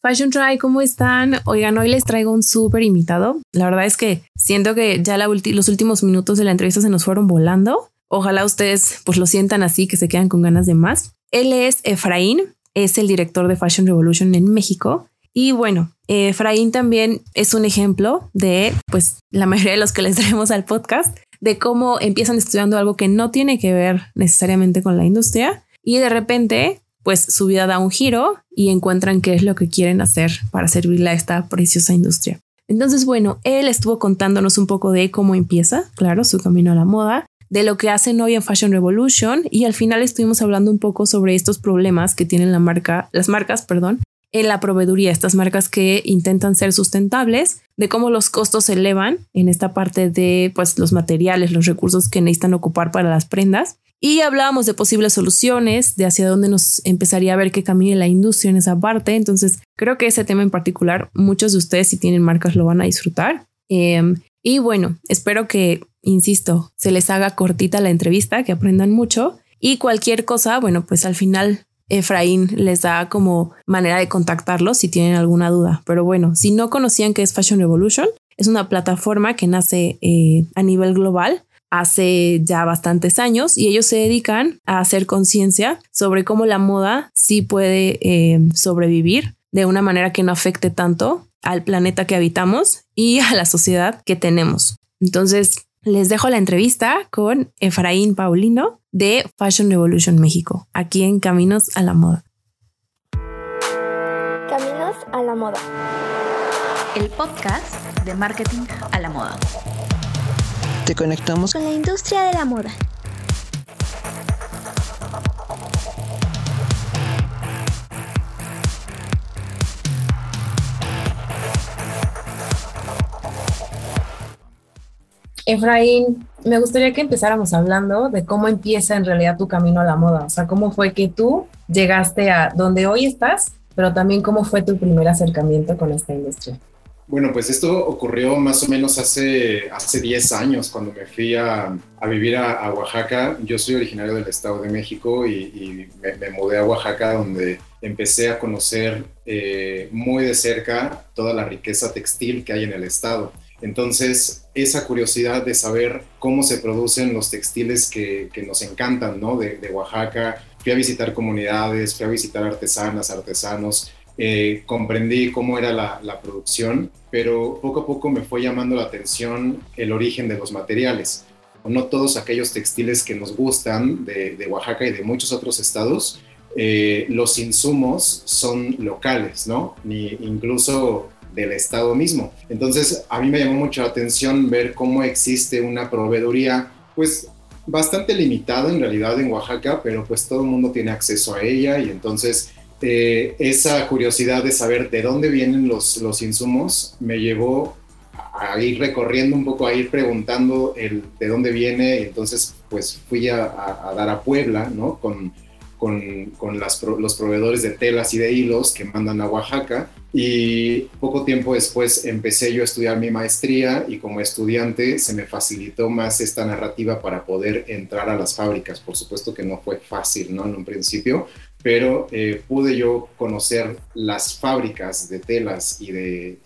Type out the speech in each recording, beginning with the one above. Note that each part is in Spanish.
Fashion Try, ¿cómo están? Oigan, hoy les traigo un súper invitado. La verdad es que siento que ya los últimos minutos de la entrevista se nos fueron volando. Ojalá ustedes pues lo sientan así, que se quedan con ganas de más. Él es Efraín, es el director de Fashion Revolution en México. Y bueno, Efraín también es un ejemplo de pues la mayoría de los que les traemos al podcast de cómo empiezan estudiando algo que no tiene que ver necesariamente con la industria y de repente pues su vida da un giro y encuentran qué es lo que quieren hacer para servirle a esta preciosa industria. Entonces, bueno, él estuvo contándonos un poco de cómo empieza, claro, su camino a la moda, de lo que hacen hoy en Fashion Revolution y al final estuvimos hablando un poco sobre estos problemas que tienen la marca, las marcas, perdón, en la proveeduría, estas marcas que intentan ser sustentables, de cómo los costos se elevan en esta parte de pues los materiales, los recursos que necesitan ocupar para las prendas. Y hablábamos de posibles soluciones, de hacia dónde nos empezaría a ver que camine la industria en esa parte. Entonces, creo que ese tema en particular, muchos de ustedes si tienen marcas lo van a disfrutar. Em, y bueno, espero que, insisto, se les haga cortita la entrevista, que aprendan mucho. Y cualquier cosa, bueno, pues al final Efraín les da como manera de contactarlos si tienen alguna duda. Pero bueno, si no conocían qué es Fashion Revolution, es una plataforma que nace eh, a nivel global hace ya bastantes años y ellos se dedican a hacer conciencia sobre cómo la moda sí puede eh, sobrevivir de una manera que no afecte tanto al planeta que habitamos y a la sociedad que tenemos. Entonces, les dejo la entrevista con Efraín Paulino de Fashion Revolution México, aquí en Caminos a la Moda. Caminos a la Moda. El podcast de marketing a la moda. Te conectamos con la industria de la moda. Efraín, me gustaría que empezáramos hablando de cómo empieza en realidad tu camino a la moda. O sea, cómo fue que tú llegaste a donde hoy estás, pero también cómo fue tu primer acercamiento con esta industria. Bueno, pues esto ocurrió más o menos hace, hace 10 años, cuando me fui a, a vivir a, Oaxaca. Yo soy originario del Estado de México y, me, mudé a Oaxaca, donde empecé a conocer eh, muy de cerca toda la riqueza textil que hay en el estado. Entonces, esa curiosidad de saber cómo se producen los textiles que, nos encantan, ¿no? De, Oaxaca. Fui a visitar comunidades, fui a visitar artesanas, artesanos, eh, comprendí cómo era la, producción, pero poco a poco me fue llamando la atención el origen de los materiales. No todos aquellos textiles que nos gustan de, Oaxaca y de muchos otros estados, eh, los insumos son locales, ¿no? Ni incluso del Estado mismo. Entonces, a mí me llamó mucho la atención ver cómo existe una proveeduría, pues bastante limitada en realidad en Oaxaca, pero pues todo el mundo tiene acceso a ella y entonces eh, esa curiosidad de saber de dónde vienen los, los insumos me llevó a ir recorriendo un poco, a ir preguntando el, de dónde viene entonces pues fui a, a, dar a Puebla, ¿no? Con, con, con las, los proveedores de telas y de hilos que mandan a Oaxaca y poco tiempo después empecé yo a estudiar mi maestría y como estudiante se me facilitó más esta narrativa para poder entrar a las fábricas. Por supuesto que no fue fácil, ¿no? En un principio, pero eh, pude yo conocer las fábricas de telas y de,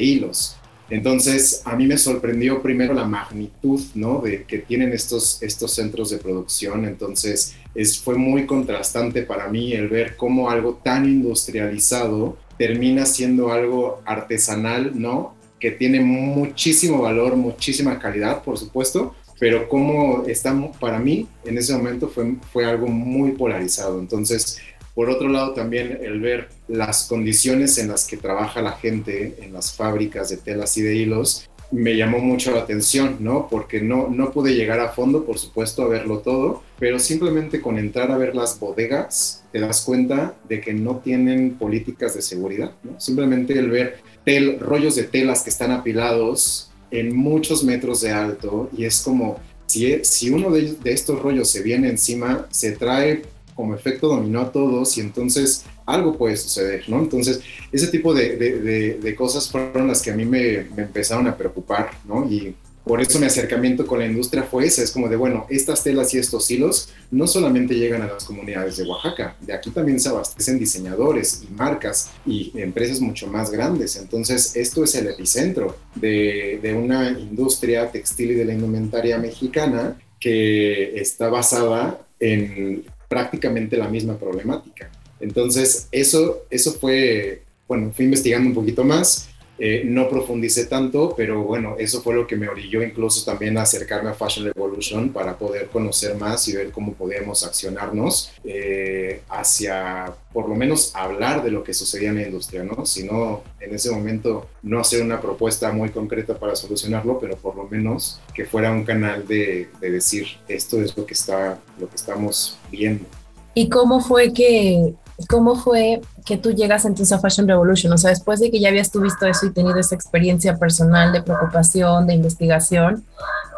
hilos. Entonces, a mí me sorprendió primero la magnitud, ¿no? De que tienen estos, centros de producción. Entonces, es, fue muy contrastante para mí el ver cómo algo tan industrializado termina siendo algo artesanal, ¿no? Que tiene muchísimo valor, muchísima calidad, por supuesto, pero como estamos, para mí, en ese momento fue, fue algo muy polarizado. Entonces, por otro lado, también el ver las condiciones en las que trabaja la gente en las fábricas de telas y de hilos, me llamó mucho la atención, ¿no? Porque no, no pude llegar a fondo, por supuesto, a verlo todo, pero simplemente con entrar a ver las bodegas, te das cuenta de que no tienen políticas de seguridad, ¿no? Simplemente el ver tel, rollos de telas que están apilados en muchos metros de alto y es como, si, si uno de, de estos rollos se viene encima, se trae como efecto dominó a todos y entonces algo puede suceder, ¿no? Entonces, ese tipo de, de, de, cosas fueron las que a mí me, me, empezaron a preocupar, ¿no? Y por eso mi acercamiento con la industria fue ese, es como de, bueno, estas telas y estos hilos no solamente llegan a las comunidades de Oaxaca, de aquí también se abastecen diseñadores y marcas y empresas mucho más grandes. Entonces, esto es el epicentro de, de una industria textil y de la indumentaria mexicana que está basada en prácticamente la misma problemática. Entonces, eso, eso fue, bueno, fui investigando un poquito más eh, no profundicé tanto, pero bueno, eso fue lo que me orilló incluso también a acercarme a Fashion Revolution para poder conocer más y ver cómo podíamos accionarnos eh, hacia, por lo menos, hablar de lo que sucedía en la industria, ¿no? Si no, en ese momento, no hacer una propuesta muy concreta para solucionarlo, pero por lo menos que fuera un canal de, de decir, esto es lo que, está, lo que estamos viendo. ¿Y cómo fue que ¿Cómo fue que tú llegas entonces a Fashion Revolution? O sea, después de que ya habías tú visto eso y tenido esa experiencia personal de preocupación, de investigación,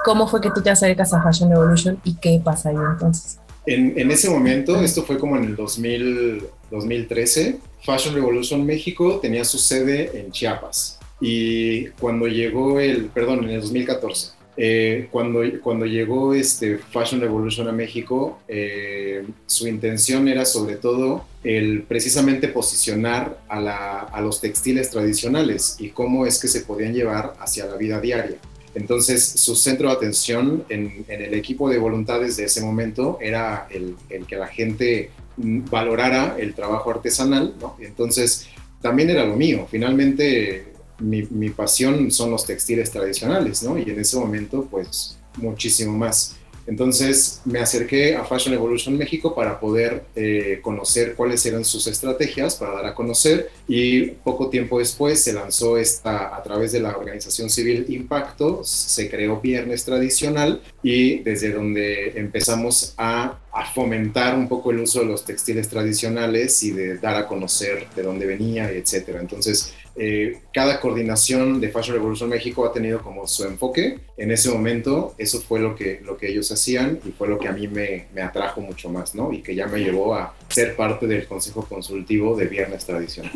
¿cómo fue que tú te acercas a Fashion Revolution y qué pasa ahí entonces? En, en ese momento, esto fue como en el 2000, 2013, Fashion Revolution México tenía su sede en Chiapas. Y cuando llegó el, perdón, en el 2014, eh, cuando, cuando llegó este Fashion Revolution a México, eh, su intención era sobre todo el precisamente posicionar a, los textiles tradicionales y cómo es que se podían llevar hacia la vida diaria. Entonces, su centro de atención en, el equipo de voluntades de ese momento era el, el, que la gente valorara el trabajo artesanal, ¿no? Entonces, también era lo mío. Finalmente, mi, pasión son los textiles tradicionales, ¿no? Y en ese momento, pues, muchísimo más. Entonces me acerqué a Fashion Evolution México para poder eh, conocer cuáles eran sus estrategias para dar a conocer y poco tiempo después se lanzó esta a través de la organización civil Impacto, se creó Viernes Tradicional y desde donde empezamos a, a fomentar un poco el uso de los textiles tradicionales y de dar a conocer de dónde venía, etcétera. Entonces eh, cada coordinación de Fashion Revolution México ha tenido como su enfoque. En ese momento, eso fue lo que, lo que ellos hacían y fue lo que a mí me, me atrajo mucho más, ¿no? Y que ya me llevó a ser parte del consejo consultivo de Viernes Tradicional.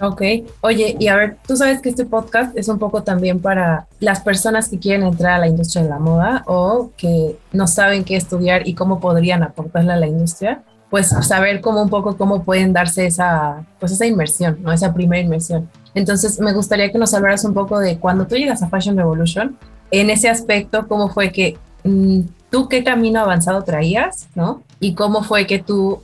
Ok, oye, y a ver, tú sabes que este podcast es un poco también para las personas que quieren entrar a la industria de la moda o que no saben qué estudiar y cómo podrían aportarle a la industria pues saber cómo un poco cómo pueden darse esa, pues esa inmersión, ¿no? Esa primera inmersión. Entonces, me gustaría que nos hablaras un poco de cuando tú llegas a Fashion Revolution, en ese aspecto, cómo fue que mm, tú qué camino avanzado traías, ¿no? Y cómo fue que tú,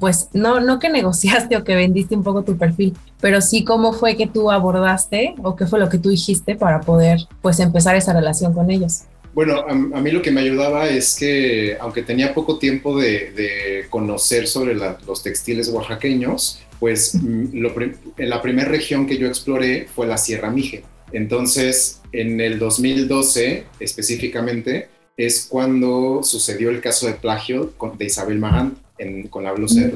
pues, no, no que negociaste o que vendiste un poco tu perfil, pero sí cómo fue que tú abordaste o qué fue lo que tú dijiste para poder, pues, empezar esa relación con ellos. Bueno, a, mí lo que me ayudaba es que, aunque tenía poco tiempo de, conocer sobre los textiles oaxaqueños, pues mm, la primera región que yo exploré fue la Sierra Mije. Entonces, en el 2012 específicamente, es cuando sucedió el caso de plagio de Isabel Magán con la blusa de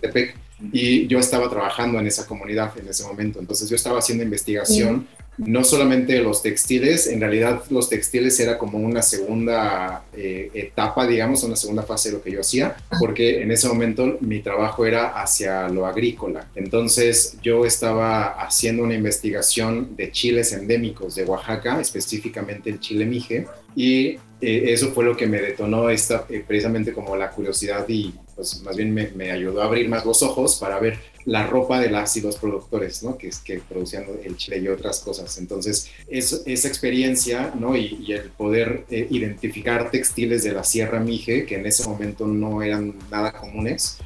Tepec. Y yo estaba trabajando en esa comunidad en ese momento. Entonces, yo estaba haciendo investigación no solamente los textiles, en realidad los textiles era como una segunda eh, etapa, digamos, una segunda fase de lo que yo hacía, porque en ese momento mi trabajo era hacia lo agrícola. Entonces yo estaba haciendo una investigación de chiles endémicos de Oaxaca, específicamente el chile mije, y eh, eso fue lo que me detonó esta, eh, precisamente como la curiosidad y pues más bien me, ayudó a abrir más los ojos para ver la ropa de las y los productores, ¿no? Que, es que producían el chile y otras cosas. Entonces, esa experiencia, ¿no? Y, el poder eh, identificar textiles de la Sierra Mije, que en ese momento no eran nada comunes,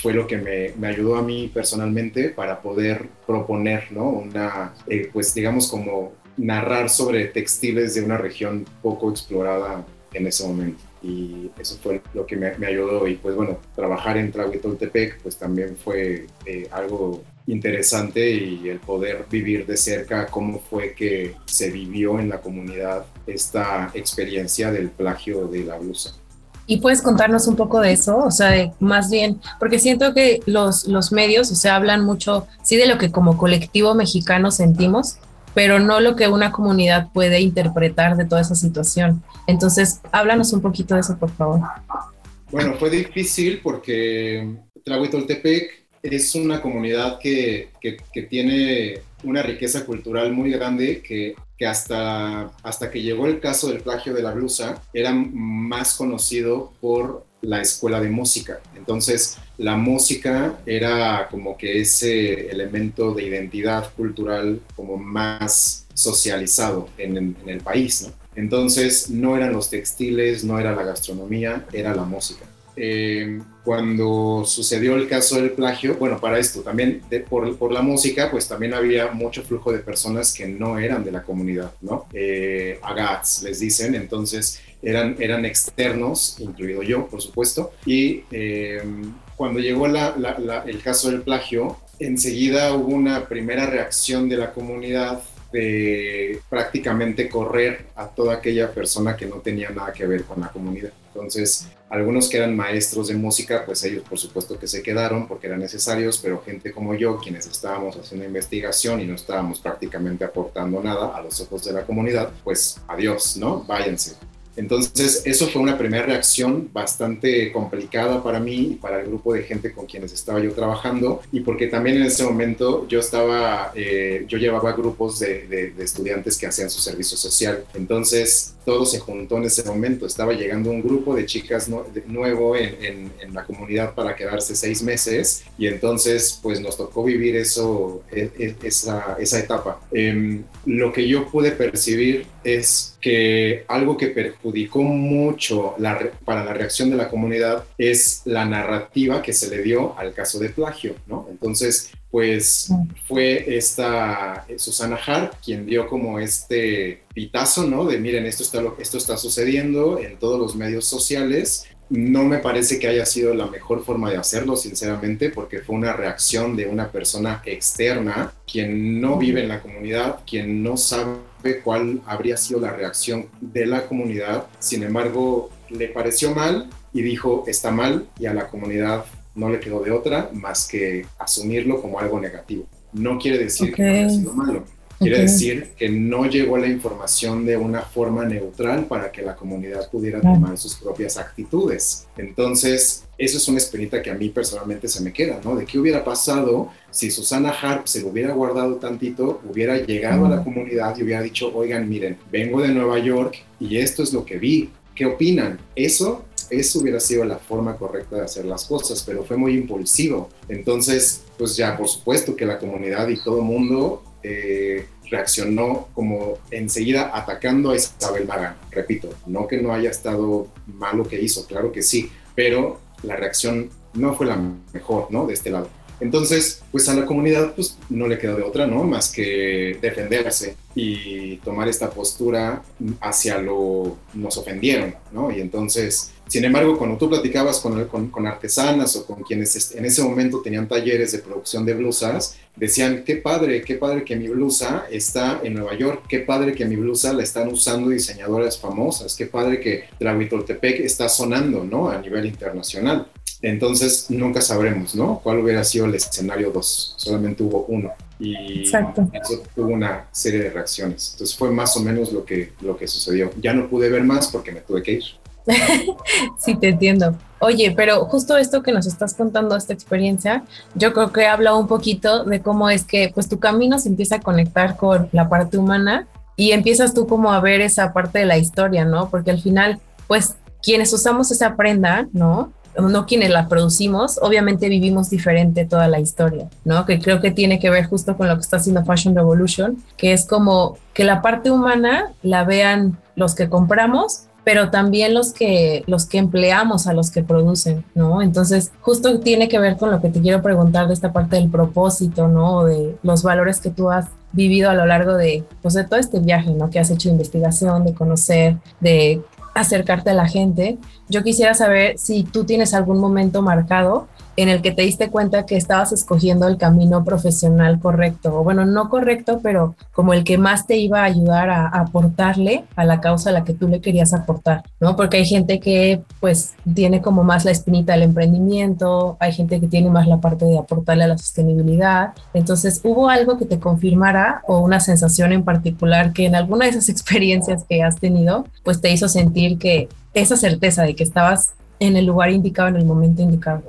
fue lo que me, me, ayudó a mí personalmente para poder proponer, ¿no? Una, pues digamos como narrar sobre textiles de una región poco explorada en ese momento. Y eso fue lo que me, ayudó. Y pues bueno, trabajar en Tlahuitoltepec pues también fue eh, algo interesante y el poder vivir de cerca cómo fue que se vivió en la comunidad esta experiencia del plagio de la blusa. ¿Y puedes contarnos un poco de eso? O sea, más bien, porque siento que los, los medios, o sea, hablan mucho, sí, de lo que como colectivo mexicano sentimos, pero no lo que una comunidad puede interpretar de toda esa situación. Entonces, háblanos un poquito de eso, por favor. Bueno, fue difícil porque Tlahuitoltepec es una comunidad que, que, que tiene una riqueza cultural muy grande que, que, hasta, hasta que llegó el caso del plagio de la blusa era más conocido por la escuela de música. Entonces, la música era como que ese elemento de identidad cultural como más socializado en, el país. Entonces, no eran los textiles, no era la gastronomía, era la música. Eh, cuando sucedió el caso del plagio, bueno, para esto también por, por, la música, pues también había mucho flujo de personas que no eran de la comunidad, ¿no? Eh, agats, les dicen, entonces eran, eran externos, incluido yo, por supuesto, y eh, cuando llegó la, la, la, el caso del plagio, enseguida hubo una primera reacción de la comunidad de prácticamente correr a toda aquella persona que no tenía nada que ver con la comunidad. Entonces, algunos que eran maestros de música, pues ellos por supuesto que se quedaron porque eran necesarios, pero gente como yo, quienes estábamos haciendo investigación y no estábamos prácticamente aportando nada a los ojos de la comunidad, pues adiós, ¿no? Váyanse. Entonces, eso fue una primera reacción bastante complicada para mí y para el grupo de gente con quienes estaba yo trabajando, y porque también en ese momento yo estaba, eh, yo llevaba grupos de, estudiantes que hacían su servicio social. Entonces, todo se juntó en ese momento. Estaba llegando un grupo de chicas nuevo en, la comunidad para quedarse seis meses, y entonces, pues nos tocó vivir eso, esa, esa etapa. Eh, lo que yo pude percibir es que algo que perjudicó mucho para la reacción de la comunidad es la narrativa que se le dio al caso de plagio, ¿no? Entonces, pues fue esta Susana Hart quien dio como este pitazo, ¿no? De miren, esto está, esto está sucediendo en todos los medios sociales. No me parece que haya sido la mejor forma de hacerlo, sinceramente, porque fue una reacción de una persona externa, quien no vive en la comunidad, quien no sabe cuál habría sido la reacción de la comunidad. Sin embargo, le pareció mal y dijo, está mal, y a la comunidad no le quedó de otra más que asumirlo como algo negativo. No quiere decir okay. que haya sido malo, quiere okay. decir que no llegó la información de una forma neutral para que la comunidad pudiera tomar sus propias actitudes. Entonces, eso es una espinita que a mí personalmente se me queda, ¿no? De qué hubiera pasado si Susana Harp se lo hubiera guardado tantito, hubiera llegado a la comunidad y hubiera dicho, oigan, miren, vengo de Nueva York y esto es lo que vi. ¿Qué opinan? Eso eso hubiera sido la forma correcta de hacer las cosas, pero fue muy impulsivo. Entonces, pues ya por supuesto que la comunidad y todo el mundo eh, reaccionó como enseguida atacando a Isabel Marán. Repito, no que no haya estado mal lo que hizo, claro que sí, pero la reacción no fue la mejor, ¿no? De este lado. Entonces, pues a la comunidad pues no le quedó de otra, ¿no? Más que defenderse y tomar esta postura hacia lo nos ofendieron, ¿no? Y entonces, sin embargo, cuando tú platicabas con, con, con artesanas o con quienes en ese momento tenían talleres de producción de blusas, decían, qué padre, qué padre que mi blusa está en Nueva York, qué padre que mi blusa la están usando diseñadoras famosas, qué padre que Tlahuitoltepec está sonando, ¿no? A nivel internacional. Entonces nunca sabremos, ¿no? ¿Cuál hubiera sido el escenario 2? Solamente hubo uno. Y Exacto. eso tuvo una serie de reacciones. Entonces fue más o menos lo que, lo que sucedió. Ya no pude ver más porque me tuve que ir. sí, te entiendo. Oye, pero justo esto que nos estás contando, esta experiencia, yo creo que habla un poquito de cómo es que pues tu camino se empieza a conectar con la parte humana y empiezas tú como a ver esa parte de la historia, ¿no? Porque al final, pues quienes usamos esa prenda, ¿no? no quienes la producimos, obviamente vivimos diferente toda la historia, ¿no? Que creo que tiene que ver justo con lo que está haciendo Fashion Revolution, que es como que la parte humana la vean los que compramos, pero también los que los que empleamos a los que producen, ¿no? Entonces, justo tiene que ver con lo que te quiero preguntar de esta parte del propósito, ¿no? De los valores que tú has vivido a lo largo de, pues, de todo este viaje, ¿no? Que has hecho investigación, de conocer, de acercarte a la gente. Yo quisiera saber si tú tienes algún momento marcado en el que te diste cuenta que estabas escogiendo el camino profesional correcto, o bueno, no correcto, pero como el que más te iba a ayudar a, aportarle a la causa a la que tú le querías aportar, ¿no? Porque hay gente que pues tiene como más la espinita del emprendimiento, hay gente que tiene más la parte de aportarle a la sostenibilidad. Entonces, ¿hubo algo que te confirmara o una sensación en particular que en alguna de esas experiencias que has tenido, pues te hizo sentir que esa certeza de que estabas en el lugar indicado, en el momento indicado?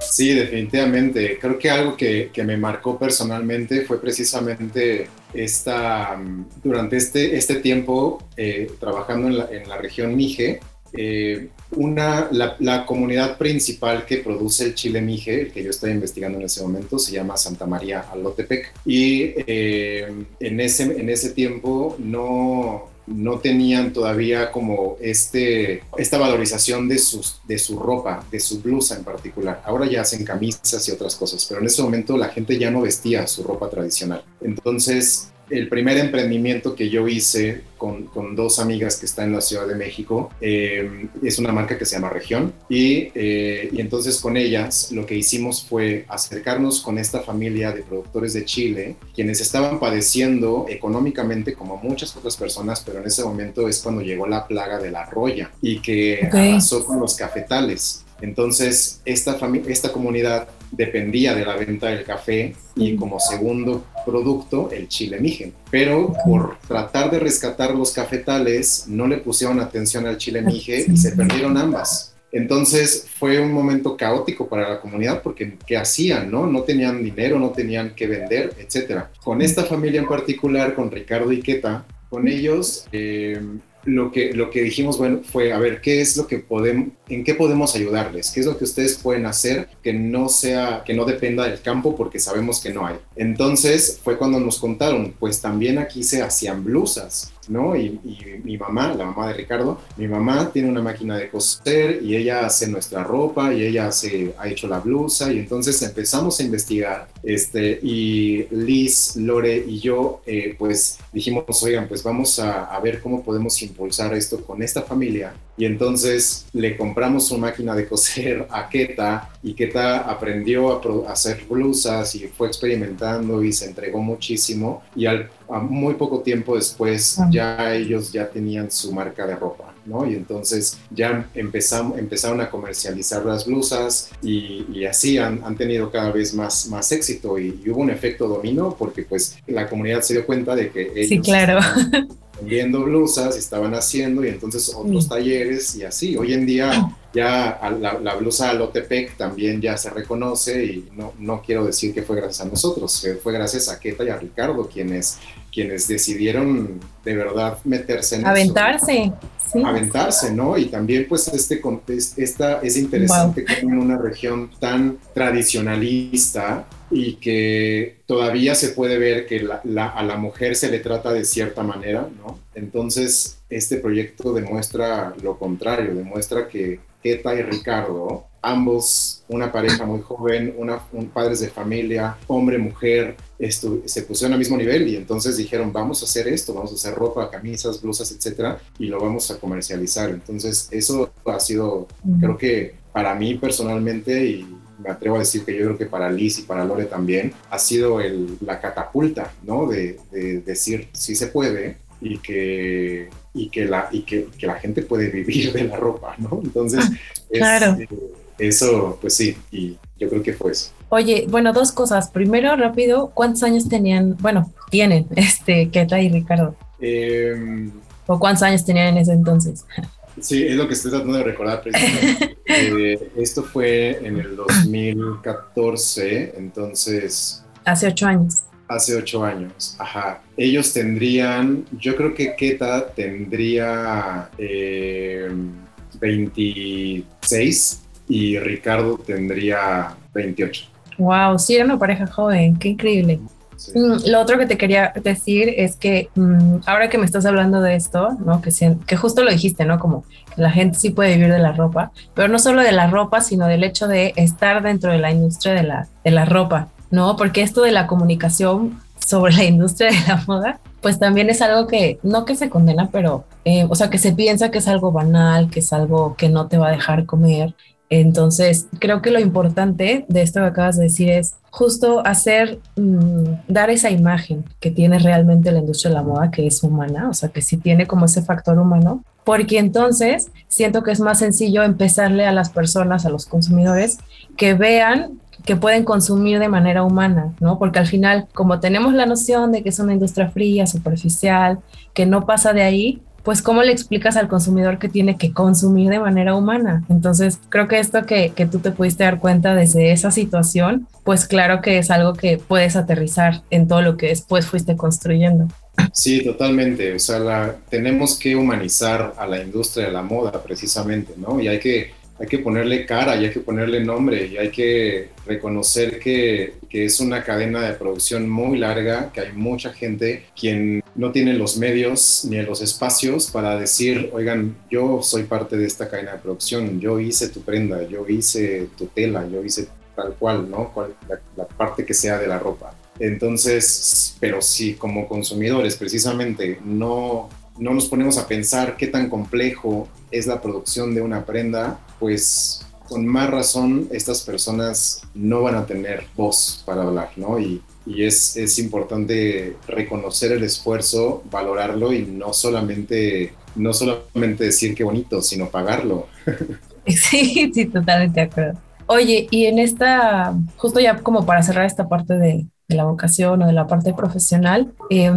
Sí, definitivamente. Creo que algo que, me marcó personalmente fue precisamente esta, durante este, este tiempo eh, trabajando en la, región Mije, eh, una, la, la, comunidad principal que produce el chile Mije, el que yo estoy investigando en ese momento, se llama Santa María Alotepec. Y eh, en, ese, en ese tiempo no, no tenían todavía como este, esta valorización de, sus, de su ropa, de su blusa en particular. Ahora ya hacen camisas y otras cosas, pero en ese momento la gente ya no vestía su ropa tradicional. Entonces, el primer emprendimiento que yo hice con, con, dos amigas que están en la Ciudad de México eh, es una marca que se llama Región y, eh, y, entonces con ellas lo que hicimos fue acercarnos con esta familia de productores de Chile quienes estaban padeciendo económicamente como muchas otras personas pero en ese momento es cuando llegó la plaga de la roya y que okay. arrasó con los cafetales entonces, esta, esta comunidad dependía de la venta del café y como segundo producto el chile mijen. Pero por tratar de rescatar los cafetales, no le pusieron atención al chile mije y se perdieron ambas. Entonces fue un momento caótico para la comunidad porque ¿qué hacían? No, no tenían dinero, no tenían que vender, etc. Con esta familia en particular, con Ricardo Iqueta, con ellos eh, lo que, lo que dijimos bueno, fue, a ver, ¿qué es lo que podemos, en qué podemos ayudarles? ¿Qué es lo que ustedes pueden hacer que no sea, que no dependa del campo porque sabemos que no hay? Entonces fue cuando nos contaron, pues también aquí se hacían blusas. ¿No? Y, mi mamá, la mamá de Ricardo, mi mamá tiene una máquina de coser y ella hace nuestra ropa y ella hace, ha hecho la blusa y entonces empezamos a investigar este, y Liz, Lore y yo eh, pues dijimos, oigan, pues vamos a, a, ver cómo podemos impulsar esto con esta familia y entonces le compramos una máquina de coser a Keta y Keta aprendió a, hacer blusas y fue experimentando y se entregó muchísimo y al muy poco tiempo después ya ellos ya tenían su marca de ropa, ¿no? Y entonces ya empezamos, empezaron a comercializar las blusas y, y así han, han, tenido cada vez más, más éxito y, y, hubo un efecto dominó porque pues la comunidad se dio cuenta de que ellos sí, claro. Vendiendo blusas, estaban haciendo y entonces otros sí. talleres y así. Hoy en día ya la, la blusa Lotepec también ya se reconoce y no, no quiero decir que fue gracias a nosotros, fue gracias a Keta y a Ricardo quienes, quienes decidieron de verdad meterse en Aventarse. Eso, sí. Aventarse, ¿no? Y también pues este esta es interesante wow. que en una región tan tradicionalista y que todavía se puede ver que la, la, a la mujer se le trata de cierta manera, ¿no? Entonces, este proyecto demuestra lo contrario, demuestra que Keta y Ricardo, ambos una pareja muy joven, una, un, padres de familia, hombre, mujer, esto, se pusieron al mismo nivel y entonces dijeron, vamos a hacer esto, vamos a hacer ropa, camisas, blusas, etcétera, y lo vamos a comercializar. Entonces, eso ha sido, creo que para mí personalmente y me atrevo a decir que yo creo que para Liz y para Lore también, ha sido el, la catapulta, ¿no? De, de, decir, sí se puede y que, y que, la, y que, que, la gente puede vivir de la ropa, ¿no? Entonces, es, claro. eh, eso, pues sí, y yo creo que fue eso. Oye, bueno, dos cosas. Primero, rápido, ¿cuántos años tenían, bueno, tienen, este, Keta y Ricardo? Eh, ¿O cuántos años tenían en ese entonces? Sí, es lo que estoy tratando de recordar precisamente. eh, esto fue en el 2014, entonces... Hace ocho años. Hace ocho años, ajá. Ellos tendrían, yo creo que Keta tendría eh, 26 y Ricardo tendría 28. Wow, sí, era una pareja joven, qué increíble. Sí. Lo otro que te quería decir es que mmm, ahora que me estás hablando de esto, ¿no? Que, que justo lo dijiste, ¿no? Como que la gente sí puede vivir de la ropa, pero no solo de la ropa, sino del hecho de estar dentro de la industria de la, de la ropa, ¿no? Porque esto de la comunicación sobre la industria de la moda, pues también es algo que no que se condena, pero, eh, o sea, que se piensa que es algo banal, que es algo que no te va a dejar comer. Entonces, creo que lo importante de esto que acabas de decir es justo hacer, mmm, dar esa imagen que tiene realmente la industria de la moda, que es humana, o sea, que sí tiene como ese factor humano, porque entonces siento que es más sencillo empezarle a las personas, a los consumidores, que vean que pueden consumir de manera humana, ¿no? Porque al final, como tenemos la noción de que es una industria fría, superficial, que no pasa de ahí, pues cómo le explicas al consumidor que tiene que consumir de manera humana. Entonces, creo que esto que, que tú te pudiste dar cuenta desde esa situación, pues claro que es algo que puedes aterrizar en todo lo que después fuiste construyendo. Sí, totalmente. O sea, tenemos que humanizar a la industria de la moda precisamente, ¿no? Y hay que hay que ponerle cara y hay que ponerle nombre y hay que reconocer que, que, es una cadena de producción muy larga, que hay mucha gente quien no tiene los medios ni los espacios para decir, oigan, yo soy parte de esta cadena de producción, yo hice tu prenda, yo hice tu tela, yo hice tal cual, ¿no? la, la parte que sea de la ropa. Entonces, pero si como consumidores precisamente no no nos ponemos a pensar qué tan complejo es la producción de una prenda, pues con más razón estas personas no van a tener voz para hablar, ¿no? Y, es, es, importante reconocer el esfuerzo, valorarlo y no solamente, no solamente decir qué bonito, sino pagarlo. Sí, sí, totalmente de acuerdo. Oye, y en esta, justo ya como para cerrar esta parte de, de la vocación o de la parte profesional, eh,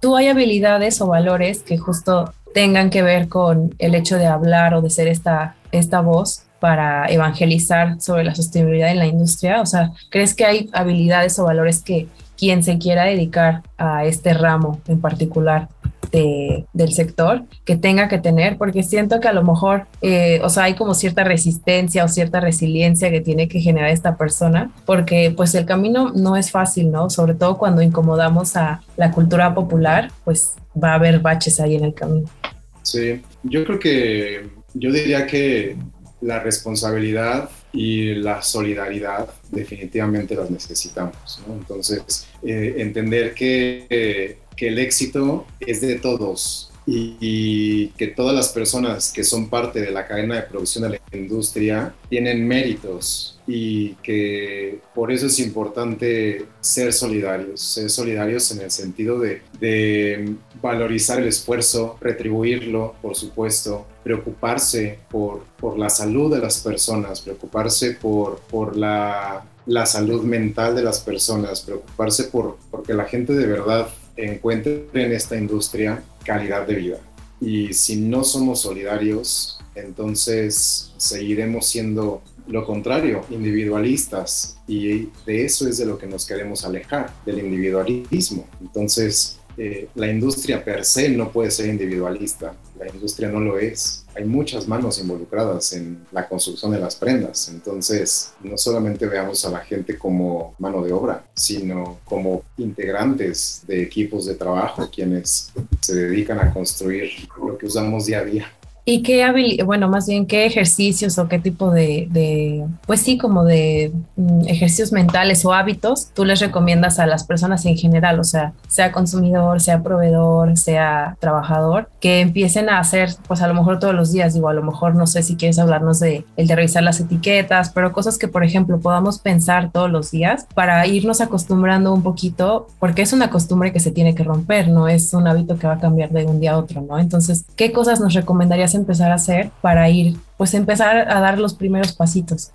¿tú hay habilidades o valores que justo tengan que ver con el hecho de hablar o de ser esta, esta voz para evangelizar sobre la sostenibilidad en la industria? O sea, ¿crees que hay habilidades o valores que quien se quiera dedicar a este ramo en particular del sector que tenga que tener, porque siento que a lo mejor, eh, o sea, hay como cierta resistencia o cierta resiliencia que tiene que generar esta persona, porque pues el camino no es fácil, ¿no? Sobre todo cuando incomodamos a la cultura popular, pues va a haber baches ahí en el camino. Sí, yo creo que, yo diría que la responsabilidad y la solidaridad definitivamente las necesitamos. ¿no? Entonces, eh, entender que que el éxito es de todos y, que todas las personas que son parte de la cadena de producción de la industria tienen méritos y que por eso es importante ser solidarios, ser solidarios en el sentido de, de valorizar el esfuerzo, retribuirlo, por supuesto, preocuparse por, por la salud de las personas, preocuparse por, por la, la salud mental de las personas, preocuparse por porque la gente de verdad encuentren en esta industria calidad de vida. Y si no somos solidarios, entonces seguiremos siendo lo contrario, individualistas. Y de eso es de lo que nos queremos alejar, del individualismo. Entonces, eh, la industria per se no puede ser individualista, la industria no lo es. Hay muchas manos involucradas en la construcción de las prendas, entonces no solamente veamos a la gente como mano de obra, sino como integrantes de equipos de trabajo, quienes se dedican a construir lo que usamos día a día. ¿Y qué bueno, más bien qué ejercicios o qué tipo de, pues sí, como de mm, ejercicios mentales o hábitos tú les recomiendas a las personas en general, o sea, sea consumidor, sea proveedor, sea trabajador, que empiecen a hacer, pues a lo mejor todos los días, digo, a lo mejor no sé si quieres hablarnos de el de revisar las etiquetas, pero cosas que, por ejemplo, podamos pensar todos los días para irnos acostumbrando un poquito, porque es una costumbre que se tiene que romper, no es un hábito que va a cambiar de un día a otro, ¿no? Entonces, ¿qué cosas nos recomendarías empezar a hacer para ir, pues empezar a dar los primeros pasitos.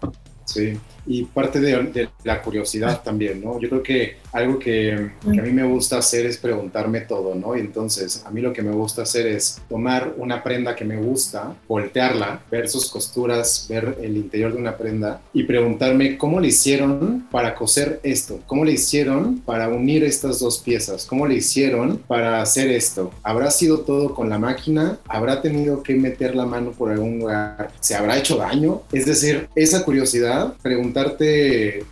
Sí, y parte de, la curiosidad también, ¿no? Yo creo que algo que, a mí me gusta hacer es preguntarme todo, ¿no? Y entonces a mí lo que me gusta hacer es tomar una prenda que me gusta, voltearla, ver sus costuras, ver el interior de una prenda y preguntarme cómo le hicieron para coser esto, cómo le hicieron para unir estas dos piezas, cómo le hicieron para hacer esto. ¿Habrá sido todo con la máquina? ¿Habrá tenido que meter la mano por algún lugar? ¿Se habrá hecho daño? Es decir, esa curiosidad,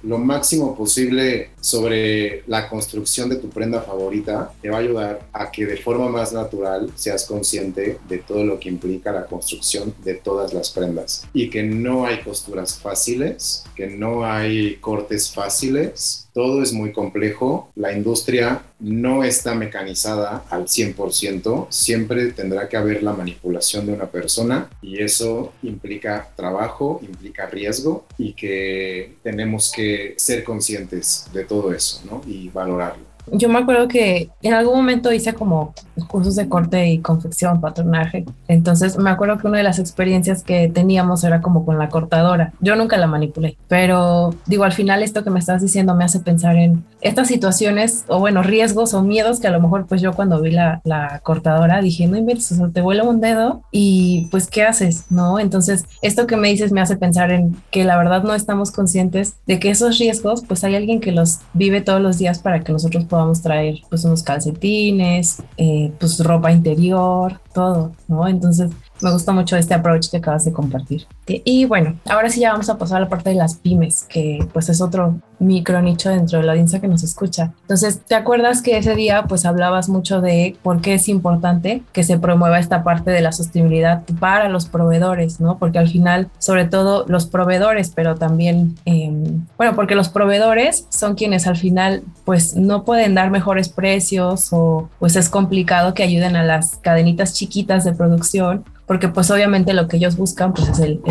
lo máximo posible sobre la construcción de tu prenda favorita te va a ayudar a que de forma más natural seas consciente de todo lo que implica la construcción de todas las prendas. Y que no hay costuras fáciles, que no hay cortes fáciles, todo es muy complejo, la industria no está mecanizada al 100%, siempre tendrá que haber la manipulación de una persona y eso implica trabajo, implica riesgo y que tenemos que ser conscientes de todo eso ¿no? y valorarlo. Yo me acuerdo que en algún momento hice como cursos de corte y confección, patronaje. Entonces me acuerdo que una de las experiencias que teníamos era como con la cortadora. Yo nunca la manipulé, pero digo, al final esto que me estás diciendo me hace pensar en estas situaciones o bueno, riesgos o miedos que a lo mejor pues yo cuando vi la, la cortadora dije, no inventes, o sea, te vuela un dedo y pues ¿qué haces? ¿No? Entonces esto que me dices me hace pensar en que la verdad no estamos conscientes de que esos riesgos pues hay alguien que los vive todos los días para que nosotros podamos traer pues unos calcetines, eh, pues ropa interior, todo, ¿no? Entonces me gusta mucho este approach que acabas de compartir. Y bueno, ahora sí ya vamos a pasar a la parte de las pymes, que pues es otro micro nicho dentro de la audiencia que nos escucha. Entonces, ¿te acuerdas que ese día pues hablabas mucho de por qué es importante que se promueva esta parte de la sostenibilidad para los proveedores, ¿no? Porque al final, sobre todo los proveedores, pero también, em, bueno, porque los proveedores son quienes al final pues no pueden dar mejores precios o pues es complicado que ayuden a las cadenitas chiquitas de producción porque pues obviamente lo que ellos buscan pues es el,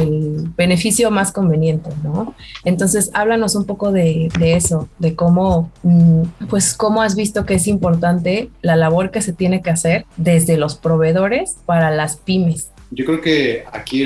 beneficio más conveniente, ¿no? Entonces, háblanos un poco de, de, eso, de cómo, mm, pues cómo has visto que es importante la labor que se tiene que hacer desde los proveedores para las pymes. Yo creo que aquí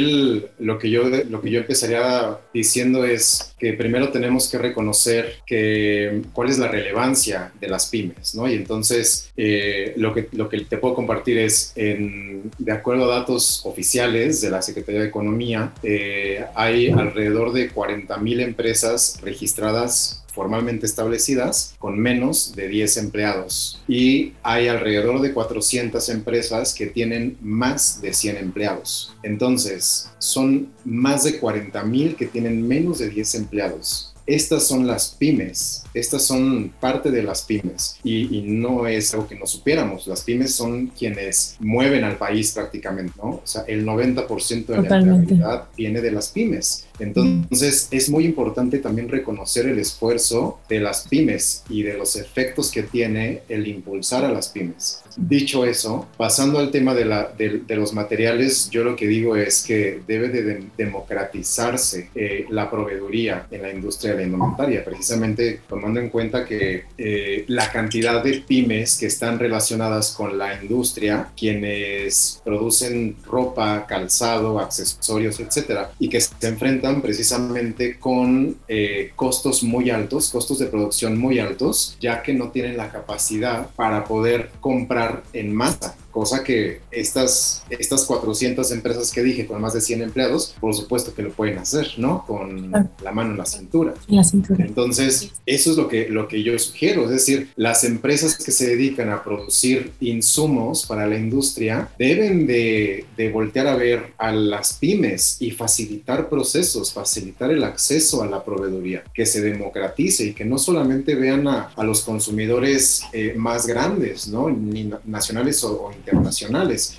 lo, que yo, lo que yo empezaría diciendo es que primero tenemos que reconocer que, cuál es la relevancia de las pymes, ¿no? Y entonces eh, lo, que, lo que te puedo compartir es, de acuerdo a datos oficiales de la Secretaría de Economía, eh, hay alrededor de 40 mil empresas registradas formalmente establecidas con menos de 10 empleados y hay alrededor de 400 empresas que tienen más de 100 empleados. Entonces, son más de 40 mil que tienen menos de 10 empleados estas son las pymes, estas son parte de las pymes y, no es algo que no supiéramos, las pymes son quienes mueven al país prácticamente, ¿no? O sea, el 90% de la empleabilidad viene de las pymes. Entonces, es muy importante también reconocer el esfuerzo de las pymes y de los efectos que tiene el impulsar a las pymes. Dicho eso, pasando al tema de, la, de, los materiales, yo lo que digo es que debe de, democratizarse eh, la proveeduría en la industria de la indumentaria, precisamente tomando en cuenta que eh, la cantidad de pymes que están relacionadas con la industria, quienes producen ropa, calzado, accesorios, etcétera, y que se enfrentan precisamente con eh, costos muy altos, costos de producción muy altos, ya que no tienen la capacidad para poder comprar en masa cosa que estas, estas 400 empresas que dije con más de 100 empleados, por supuesto que lo pueden hacer, ¿no? Con la mano en la cintura. La cintura. Entonces, eso es lo que, lo que yo sugiero, es decir, las empresas que se dedican a producir insumos para la industria deben de, de voltear a ver a las pymes y facilitar procesos, facilitar el acceso a la proveeduría, que se democratice y que no solamente vean a, a los consumidores eh, más grandes, ¿no? Ni nacionales o, o internacionales.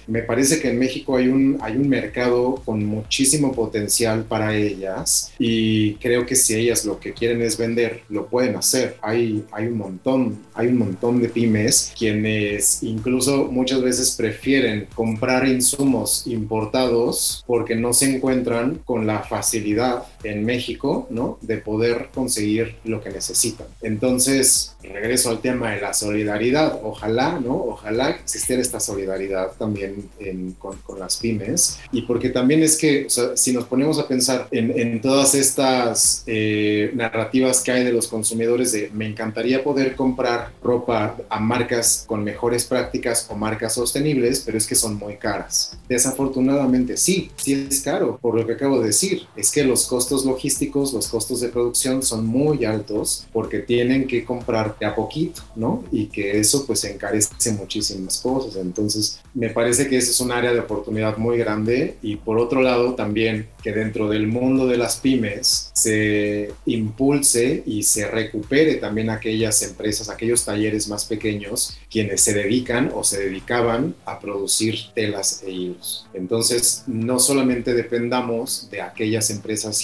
Me parece que en México hay un, hay un mercado con muchísimo potencial para ellas y creo que si ellas lo que quieren es vender, lo pueden hacer. Hay, hay un montón, hay un montón de pymes quienes incluso muchas veces prefieren comprar insumos importados porque no se encuentran con la facilidad en México, ¿no? De poder conseguir lo que necesitan. Entonces, regreso al tema de la solidaridad. Ojalá, ¿no? Ojalá existiera esta solidaridad también con, las pymes. Y porque también es que, si nos ponemos a pensar en, todas estas eh, narrativas que hay de los consumidores de me encantaría poder comprar ropa a marcas con mejores prácticas o marcas sostenibles, pero es que son muy caras. Desafortunadamente, sí, sí es caro, por lo que acabo de decir. Es que los costos logísticos, los costos de producción son muy altos porque tienen que comprar a poquito, ¿no? Y que eso pues encarece muchísimas cosas. Entonces, me parece que ese es un área de oportunidad muy grande y por otro lado también que dentro del mundo de las pymes se impulse y se recupere también aquellas empresas, aquellos talleres más pequeños quienes se dedican o se dedicaban a producir telas e hilos. Entonces, no solamente dependamos de aquellas empresas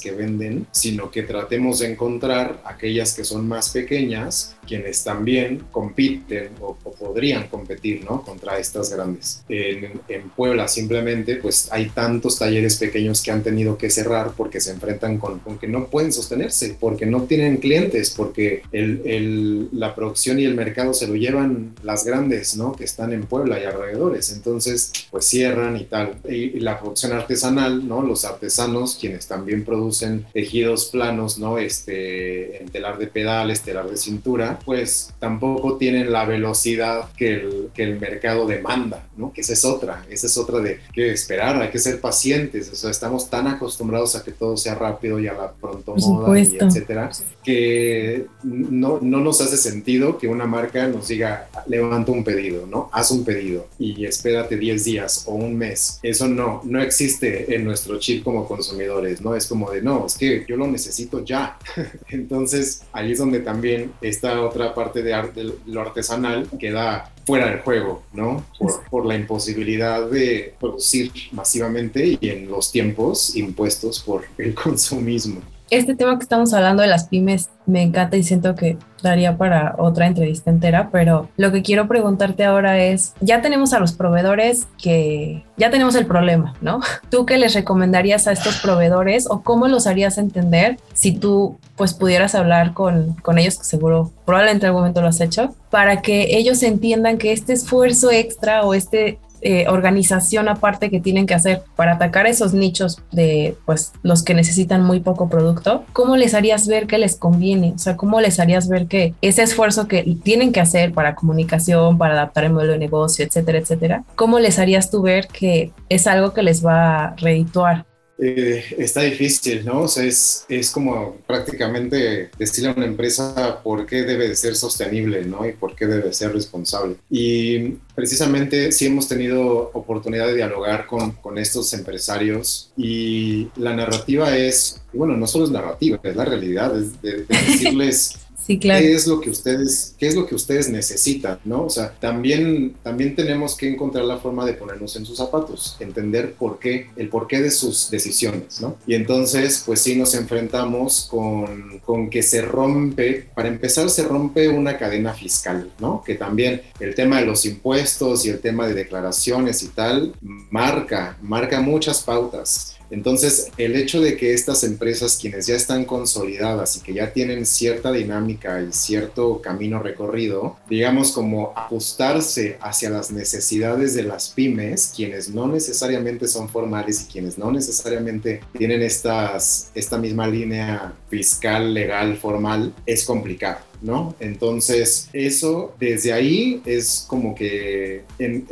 que venden, sino que tratemos de encontrar aquellas que son más pequeñas quienes también compiten o, podrían competir, ¿no? Contra estas grandes. En, en, Puebla simplemente, pues hay tantos talleres pequeños que han tenido que cerrar porque se enfrentan con, con que no pueden sostenerse, porque no tienen clientes, porque el, el, la producción y el mercado se lo llevan las grandes, ¿no? Que están en Puebla y alrededores. Entonces, pues cierran y tal. Y, y la producción artesanal, ¿no? Los artesanos, quienes también producen tejidos planos, ¿no? Este, en telar de pedales, telar de cintura, pues tampoco tienen la velocidad que el, que el mercado demanda, ¿no? Que esa es otra, esa es otra de que esperar, hay que ser pacientes, o sea, estamos tan acostumbrados a que todo sea rápido y a la pronto moda, y etcétera, que no, no nos hace sentido que una marca nos diga, levanta un pedido, ¿no? Haz un pedido y espérate 10 días o un mes. Eso no, no existe en nuestro chip como consumidores, ¿no? Es como de, no, es que yo lo necesito ya. Entonces, ahí es donde también esta otra parte de, de lo artesanal queda fuera del juego, ¿no? Por, por, la imposibilidad de producir masivamente y en los tiempos impuestos por el consumismo este tema que estamos hablando de las pymes me encanta y siento que daría para otra entrevista entera, pero lo que quiero preguntarte ahora es, ya tenemos a los proveedores que ya tenemos el problema, ¿no? ¿Tú qué les recomendarías a estos proveedores o cómo los harías entender si tú pues pudieras hablar con, con ellos, que seguro probablemente en algún momento lo has hecho, para que ellos entiendan que este esfuerzo extra o este eh, organización aparte que tienen que hacer para atacar esos nichos de pues los que necesitan muy poco producto, ¿cómo les harías ver que les conviene? O sea, ¿cómo les harías ver que ese esfuerzo que tienen que hacer para comunicación, para adaptar el modelo de negocio, etcétera, etcétera, ¿cómo les harías tú ver que es algo que les va a redituar? Eh, está difícil, ¿no? O sea, es, es como prácticamente decirle a una empresa por qué debe de ser sostenible, ¿no? Y por qué debe ser responsable. Y precisamente sí hemos tenido oportunidad de dialogar con, con estos empresarios y la narrativa es, bueno, no solo es narrativa, es la realidad, es de decirles... ¿Qué es lo que ustedes, qué es lo que ustedes necesitan, no? O sea, también, también tenemos que encontrar la forma de ponernos en sus zapatos, entender por qué, el porqué de sus decisiones, ¿no? Y entonces, pues sí nos enfrentamos con, con que se rompe, para empezar, se rompe una cadena fiscal, ¿no? Que también el tema de los impuestos y el tema de declaraciones y tal marca, marca muchas pautas entonces, el hecho de que estas empresas, quienes ya están consolidadas y que ya tienen cierta dinámica y cierto camino recorrido, digamos como ajustarse hacia las necesidades de las pymes, quienes no necesariamente son formales y quienes no necesariamente tienen estas, esta misma línea fiscal, legal, formal, es complicado. ¿No? Entonces, eso desde ahí es como que en,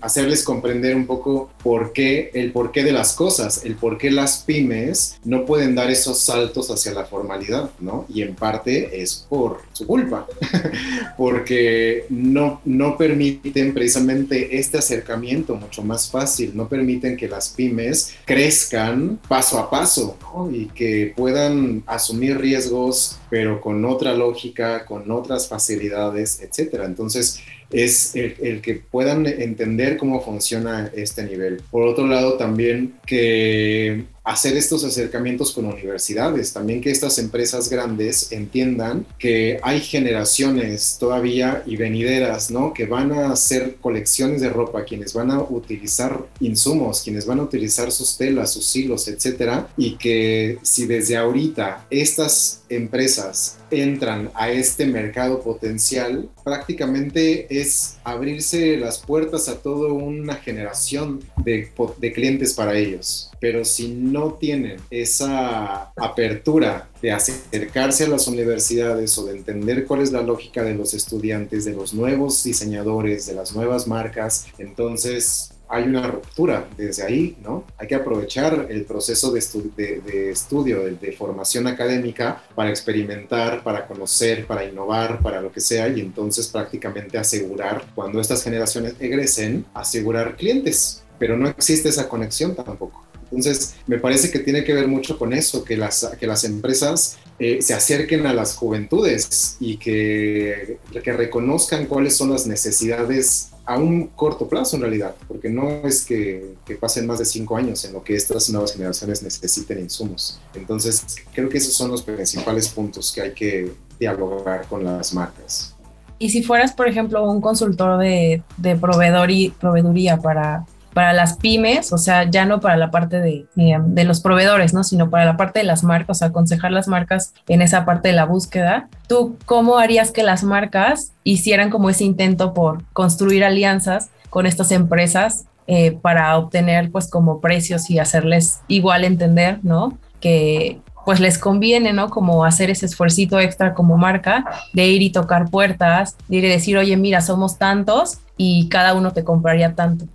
hacerles comprender un poco por qué, el porqué de las cosas, el por qué las pymes no pueden dar esos saltos hacia la formalidad, ¿no? Y en parte es por su culpa, porque no, no permiten precisamente este acercamiento mucho más fácil, no permiten que las pymes crezcan paso a paso y que puedan asumir riesgos, pero con otra lógica con otras facilidades, etcétera. Entonces, es el, que puedan entender cómo funciona este nivel. Por otro lado, también que hacer estos acercamientos con universidades, también que estas empresas grandes entiendan que hay generaciones todavía y venideras, ¿no? Que van a hacer colecciones de ropa, quienes van a utilizar insumos, quienes van a utilizar sus telas, sus hilos, etcétera, y que si desde ahorita estas empresas entran a este mercado potencial, prácticamente es abrirse las puertas a toda una generación de, de clientes para ellos pero si no tienen esa apertura de acercarse a las universidades o de entender cuál es la lógica de los estudiantes, de los nuevos diseñadores, de las nuevas marcas, entonces hay una ruptura desde ahí, ¿no? Hay que aprovechar el proceso de, estudio, de, formación académica para experimentar, para conocer, para innovar, para lo que sea, y entonces prácticamente asegurar, cuando estas generaciones egresen, asegurar clientes, pero no existe esa conexión tampoco. Entonces, me parece que tiene que ver mucho con eso, que las, que las empresas eh, se acerquen a las juventudes y que, que reconozcan cuáles son las necesidades a un corto plazo en realidad, porque no es que, que, pasen más de cinco años en lo que estas nuevas generaciones necesiten insumos. Entonces, creo que esos son los principales puntos que hay que dialogar con las marcas. Y si fueras, por ejemplo, un consultor de, de proveedor y proveeduría para para las pymes, o sea, ya no para la parte de, eh, de, los proveedores, ¿no? Sino para la parte de las marcas, aconsejar las marcas en esa parte de la búsqueda. ¿Tú cómo harías que las marcas hicieran como ese intento por construir alianzas con estas empresas eh, para obtener pues como precios y hacerles igual entender, ¿no? Que pues les conviene, ¿no? Como hacer ese esfuercito extra como marca de ir y tocar puertas, de ir y decir, oye, mira, somos tantos y cada uno te compraría tanto.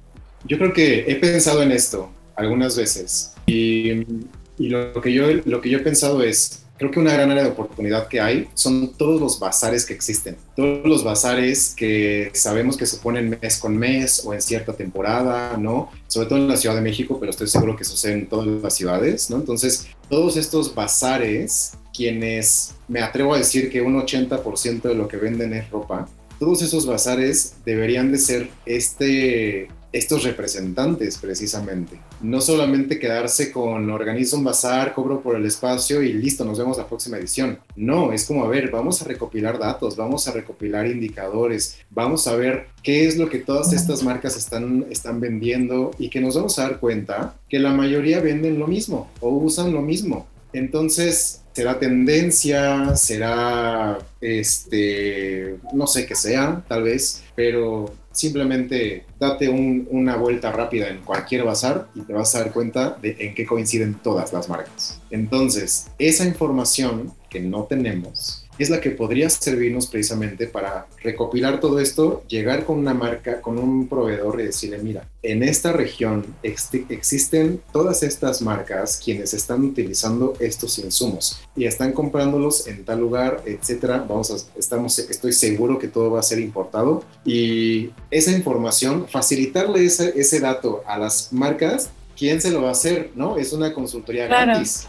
Yo creo que he pensado en esto algunas veces y, y, lo, que yo, lo que yo he pensado es, creo que una gran área de oportunidad que hay son todos los bazares que existen, todos los bazares que sabemos que se ponen mes con mes o en cierta temporada, ¿no? Sobre todo en la Ciudad de México, pero estoy seguro que sucede en todas las ciudades, ¿no? Entonces, todos estos bazares, quienes me atrevo a decir que un 80% de lo que venden es ropa, todos esos bazares deberían de ser este estos representantes precisamente. No solamente quedarse con organizo un bazar, cobro por el espacio y listo, nos vemos la próxima edición. No, es como, a ver, vamos a recopilar datos, vamos a recopilar indicadores, vamos a ver qué es lo que todas estas marcas están, están vendiendo y que nos vamos a dar cuenta que la mayoría venden lo mismo o usan lo mismo. Entonces, será tendencia, será, este, no sé qué sea, tal vez, pero simplemente date una vuelta rápida en cualquier bazar y te vas a dar cuenta de en qué coinciden todas las marcas. Entonces, esa información que no tenemos, es la que podría servirnos precisamente para recopilar todo esto, llegar con una marca, con un proveedor y decirle, mira, en esta región existen todas estas marcas quienes están utilizando estos insumos y están comprándolos en tal lugar, etcétera. Vamos a, estamos, estoy seguro que todo va a ser importado y esa información, facilitarle ese, ese dato a las marcas, ¿quién se lo va a hacer? ¿No? Es una consultoría gratis.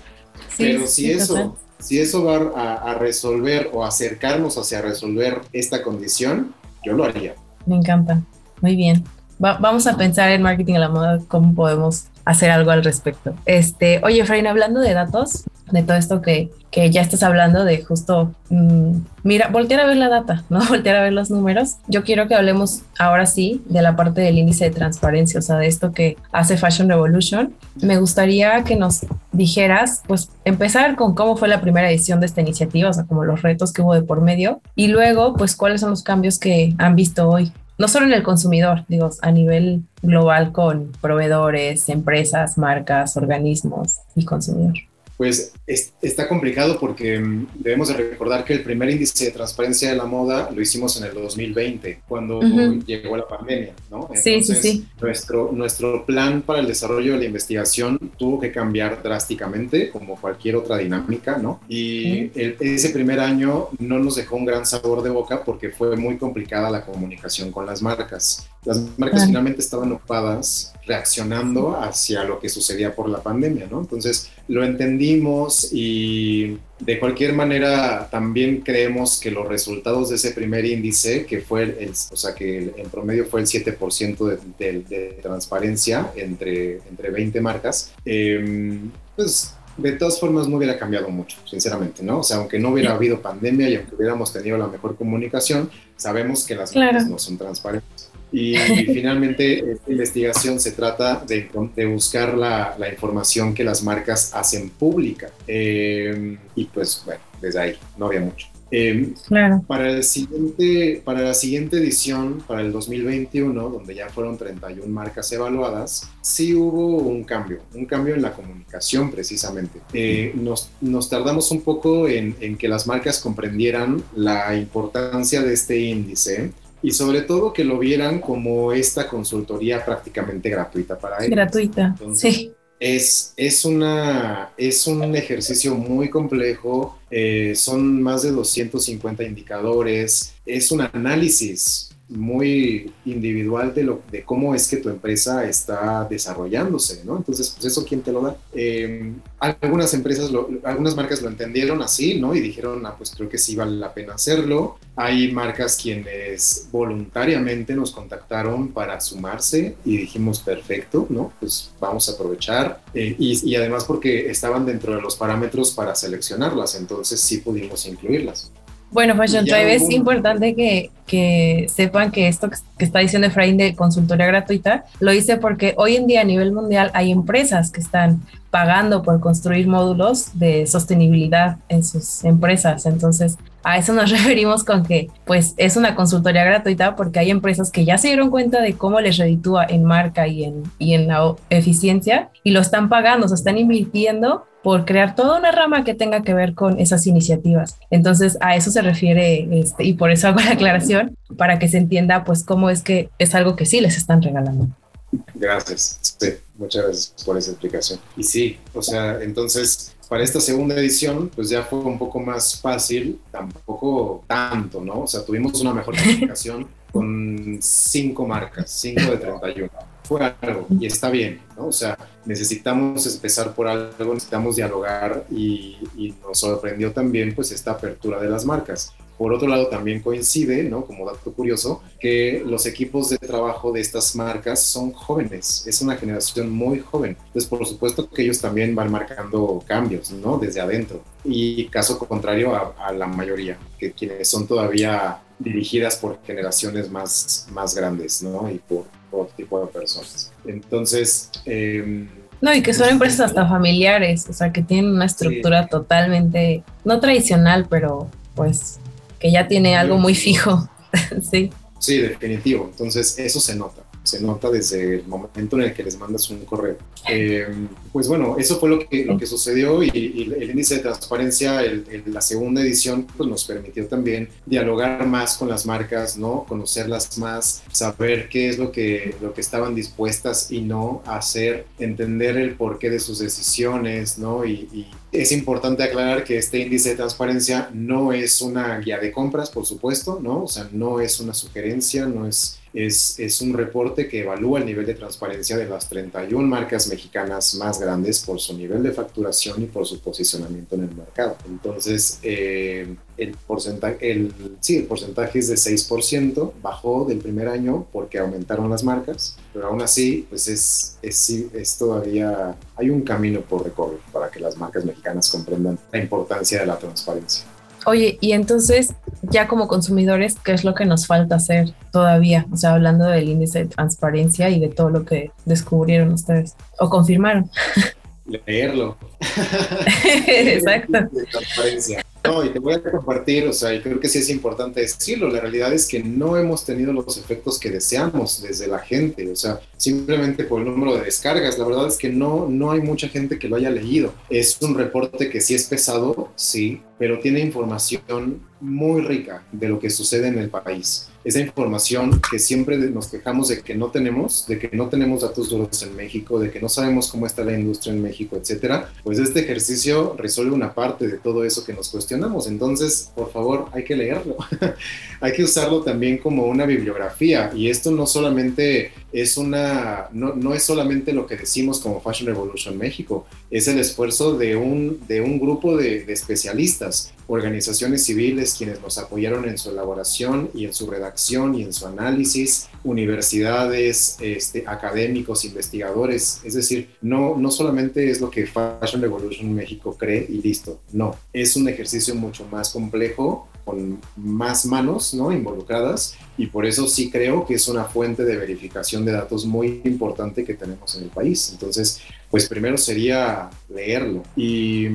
Pero si eso si eso va a, resolver o acercarnos hacia resolver esta condición, yo lo haría. Me encanta. Muy bien. vamos a pensar en marketing a la moda, cómo podemos hacer algo al respecto. Este, oye, Efraín, hablando de datos, de todo esto que, que ya estás hablando, de justo, mm, mira, voltear a ver la data, ¿no? Voltear a ver los números. Yo quiero que hablemos ahora sí de la parte del índice de transparencia, o sea, de esto que hace Fashion Revolution. Me gustaría que nos dijeras, pues, empezar con cómo fue la primera edición de esta iniciativa, o sea, como los retos que hubo de por medio, y luego, pues, cuáles son los cambios que han visto hoy no solo en el consumidor, digo, a nivel global con proveedores, empresas, marcas, organismos y consumidor pues está complicado porque mm, debemos de recordar que el primer índice de transparencia de la moda lo hicimos en el 2020, cuando llegó la pandemia, ¿no? sí, sí, sí. Nuestro, nuestro plan para el desarrollo de la investigación tuvo que cambiar drásticamente, como cualquier otra dinámica, ¿no? Y ese primer año no nos dejó un gran sabor de boca porque fue muy complicada la comunicación con las marcas. Las marcas finalmente estaban ocupadas reaccionando hacia lo que sucedía por la pandemia, ¿no? Entonces lo entendimos y de cualquier manera también creemos que los resultados de ese primer índice, que fue, el, o sea, que en promedio fue el 7% de, transparencia entre, entre 20 marcas, em, pues de todas formas no hubiera cambiado mucho, sinceramente, ¿no? O sea, aunque no hubiera habido pandemia y aunque hubiéramos tenido la mejor comunicación, sabemos que las marcas no son transparentes. Y, finalmente, esta investigación se trata de, de buscar la, la, información que las marcas hacen pública. Eh, y pues, bueno, desde ahí no había mucho. Eh, claro. para, el siguiente, para la siguiente edición, para el 2021, donde ya fueron 31 marcas evaluadas, sí hubo un cambio, un cambio en la comunicación precisamente. Eh, nos, nos, tardamos un poco en, en que las marcas comprendieran la importancia de este índice y sobre todo que lo vieran como esta consultoría prácticamente gratuita para ellos. Gratuita, sí. Es, es, una, es un ejercicio muy complejo, eh, son más de 250 indicadores, es un análisis muy individual de, lo, de cómo es que tu empresa está desarrollándose, ¿no? Entonces, pues eso, ¿quién te lo da? Eh, algunas empresas, algunas marcas lo entendieron así, ¿no? Y dijeron, ah, pues creo que sí vale la pena hacerlo. Hay marcas quienes voluntariamente nos contactaron para sumarse y dijimos, perfecto, ¿no? Pues vamos a aprovechar. Eh, y, y además porque estaban dentro de los parámetros para seleccionarlas, entonces sí pudimos incluirlas. Bueno, Fashion Tribe, es importante que, que, sepan que esto que está diciendo Efraín de consultoría gratuita, lo hice porque hoy en día a nivel mundial hay empresas que están pagando por construir módulos de sostenibilidad en sus empresas. Entonces, a eso nos referimos con que pues es una consultoría gratuita porque hay empresas que ya se dieron cuenta de cómo les reditúa en marca y en, y en la eficiencia y lo están pagando, se están invirtiendo por crear toda una rama que tenga que ver con esas iniciativas. Entonces, a eso se refiere este, y por eso hago la aclaración para que se entienda pues cómo es que es algo que sí les están regalando. Gracias. Sí, muchas gracias por esa explicación. Y sí, o sea, entonces para esta segunda edición, pues ya fue un poco más fácil, tampoco tanto, ¿no? O sea, tuvimos una mejor calificación con cinco marcas, cinco de 31 fue algo y está bien, ¿no? O sea, necesitamos empezar por algo, necesitamos dialogar y, y, nos sorprendió también pues esta apertura de las marcas. Por otro lado, también coincide, ¿no? Como dato curioso, que los equipos de trabajo de estas marcas son jóvenes, es una generación muy joven. Entonces, por supuesto que ellos también van marcando cambios, ¿no? Desde adentro. Y caso contrario a, a la mayoría, que quienes son todavía dirigidas por generaciones más, más grandes, ¿no? Y por otro tipo de personas. Entonces... Eh, no, y que son empresas hasta familiares, o sea, que tienen una estructura sí. totalmente, no tradicional, pero pues que ya tiene algo muy fijo. sí. Sí, definitivo. Entonces, eso se nota se nota desde el momento en el que les mandas un correo. Eh, pues bueno, eso fue lo que, lo que sucedió y, el índice de transparencia, el, la segunda edición, pues nos permitió también dialogar más con las marcas, ¿no? Conocerlas más, saber qué es lo que, lo que estaban dispuestas y no hacer, entender el porqué de sus decisiones, ¿no? Y es importante aclarar que este índice de transparencia no es una guía de compras, por supuesto, ¿no? O sea, no es una sugerencia, no es es, es, un reporte que evalúa el nivel de transparencia de las 31 marcas mexicanas más grandes por su nivel de facturación y por su posicionamiento en el mercado. Entonces, eh, el, porcentaje, el, sí, el porcentaje es de 6%, bajó del primer año porque aumentaron las marcas, pero aún así, pues es, es, es todavía, hay un camino por recorrer para que las marcas mexicanas comprendan la importancia de la transparencia. Oye, y entonces, ya como consumidores, ¿qué es lo que nos falta hacer todavía? O sea, hablando del índice de transparencia y de todo lo que descubrieron ustedes o confirmaron. Leerlo. Exacto. No, y te voy a compartir, o sea, y creo que sí es importante decirlo, la realidad es que no hemos tenido los efectos que deseamos desde la gente, o sea, simplemente por el número de descargas, la verdad es que no, no hay mucha gente que lo haya leído. Es un reporte que sí es pesado, sí, pero tiene información muy rica de lo que sucede en el país. Esa información que siempre nos quejamos de que no tenemos, de que no tenemos datos duros en México, de que no sabemos cómo está la industria en México, etcétera, pues este ejercicio resuelve una parte de todo eso que nos cuestionamos. Entonces, por favor, hay que leerlo. hay que usarlo también como una bibliografía. Y esto no solamente es una, no, no, es solamente lo que decimos como Fashion Revolution México, es el esfuerzo de un, de un grupo de, de especialistas, organizaciones civiles quienes nos apoyaron en su elaboración y en su redacción y en su análisis, universidades, este, académicos, investigadores, es decir, no, no solamente es lo que Fashion Revolution México cree y listo, no, es un ejercicio mucho más complejo con más manos ¿no? involucradas y por eso sí creo que es una fuente de verificación de datos muy importante que tenemos en el país. Entonces, pues primero sería leerlo y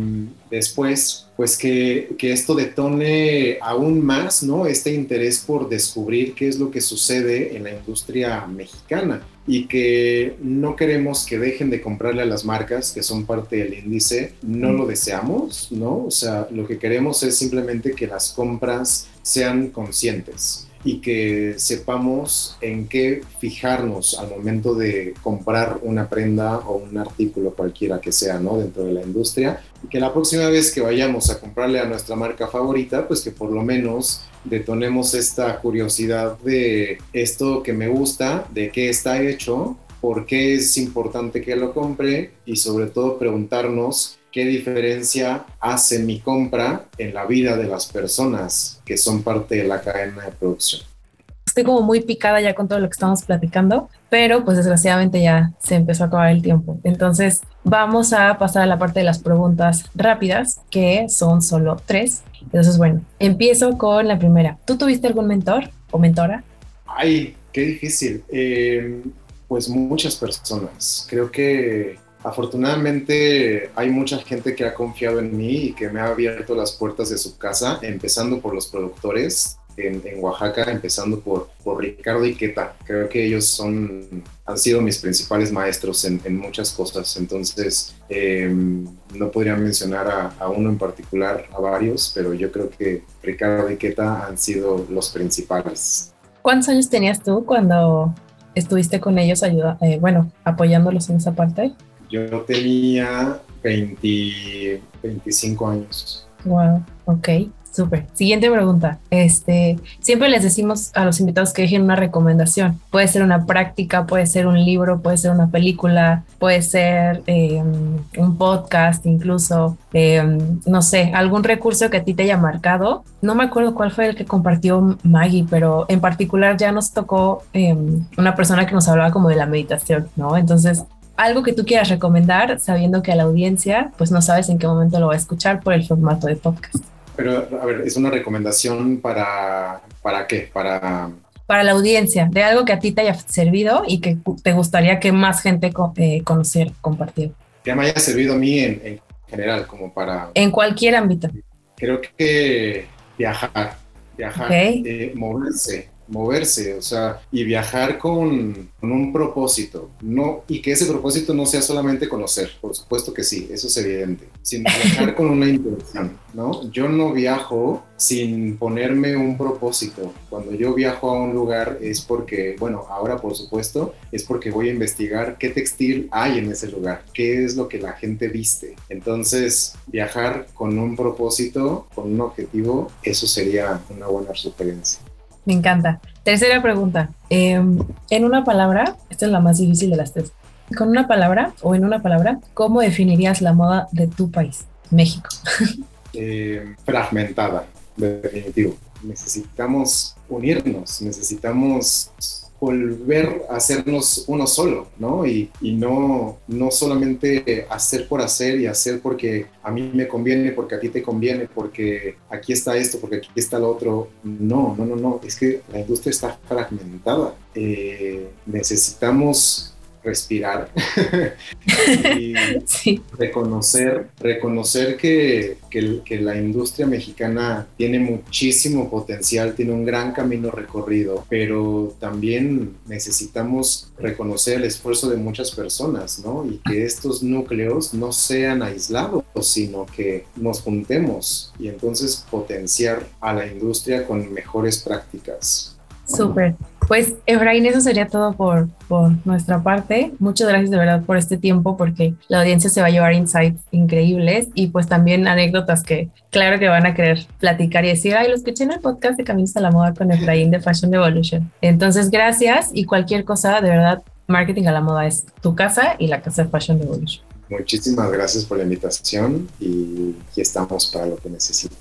después, pues que, que esto detone aún más, ¿no? Este interés por descubrir qué es lo que sucede en la industria mexicana y que no queremos que dejen de comprarle a las marcas que son parte del índice, no lo deseamos, ¿no? O sea, lo que queremos es simplemente que las compras sean conscientes y que sepamos en qué fijarnos al momento de comprar una prenda o un artículo cualquiera que sea, ¿no? Dentro de la industria y que la próxima vez que vayamos a comprarle a nuestra marca favorita, pues que por lo menos detonemos esta curiosidad de esto que me gusta, de qué está hecho, por qué es importante que lo compre y sobre todo preguntarnos qué diferencia hace mi compra en la vida de las personas que son parte de la cadena de producción. Estoy como muy picada ya con todo lo que estamos platicando, pero pues desgraciadamente ya se empezó a acabar el tiempo. Entonces vamos a pasar a la parte de las preguntas rápidas, que son solo tres. Entonces, bueno, empiezo con la primera. ¿Tú tuviste algún mentor o mentora? Ay, qué difícil. Eh, pues muchas personas. Creo que Afortunadamente hay mucha gente que ha confiado en mí y que me ha abierto las puertas de su casa, empezando por los productores en, Oaxaca, empezando por, por Ricardo Iqueta. Creo que ellos son, han sido mis principales maestros en, muchas cosas. Entonces, em, no podría mencionar a, a, uno en particular, a varios, pero yo creo que Ricardo Iqueta han sido los principales. ¿Cuántos años tenías tú cuando estuviste con ellos, ayuda, eh, bueno, apoyándolos en esa parte? Yo tenía 20, 25 años. Wow, ok, súper. Siguiente pregunta. Este, siempre les decimos a los invitados que dejen una recomendación. Puede ser una práctica, puede ser un libro, puede ser una película, puede ser em, un podcast, incluso, em, no sé, algún recurso que a ti te haya marcado. No me acuerdo cuál fue el que compartió Maggie, pero en particular ya nos tocó em, una persona que nos hablaba como de la meditación, ¿no? Entonces, algo que tú quieras recomendar, sabiendo que a la audiencia, pues no sabes en qué momento lo va a escuchar por el formato de podcast. Pero, a ver, ¿es una recomendación para, para qué? Para... Para la audiencia, de algo que a ti te haya servido y que te gustaría que más gente eh, conociera, compartir. Que me haya servido a mí en, en general, como para... En cualquier ámbito. Creo que viajar, viajar, eh, moverse, moverse, o sea, y viajar con, un propósito, no, y que ese propósito no sea solamente conocer, por supuesto que sí, eso es evidente, sino viajar con una intención, ¿no? Yo no viajo sin ponerme un propósito. Cuando yo viajo a un lugar es porque, bueno, ahora por supuesto, es porque voy a investigar qué textil hay en ese lugar, qué es lo que la gente viste. Entonces, viajar con un propósito, con un objetivo, eso sería una buena sugerencia. Me encanta. Tercera pregunta. Em, en una palabra, esta es la más difícil de las tres. Con una palabra o en una palabra, ¿cómo definirías la moda de tu país, México? Eh, fragmentada, definitivo. Necesitamos unirnos, necesitamos volver a hacernos uno solo, ¿no? Y, no, no solamente hacer por hacer y hacer porque a mí me conviene, porque a ti te conviene, porque aquí está esto, porque aquí está lo otro. No, no, no, no. Es que la industria está fragmentada. Eh, necesitamos respirar y reconocer, reconocer que, que, la industria mexicana tiene muchísimo potencial, tiene un gran camino recorrido, pero también necesitamos reconocer el esfuerzo de muchas personas, ¿no? Y que estos núcleos no sean aislados, sino que nos juntemos y entonces potenciar a la industria con mejores prácticas. Súper. Pues Efraín, eso sería todo por, por nuestra parte. Muchas gracias de verdad por este tiempo porque la audiencia se va a llevar insights increíbles y pues también anécdotas que claro que van a querer platicar y decir, ay, lo escuché en el podcast de Caminos a la Moda con Efraín de Fashion Evolution. Entonces, gracias y cualquier cosa, de verdad, Marketing a la Moda es tu casa y la casa de Fashion Evolution. Muchísimas gracias por la invitación y estamos para lo que necesiten.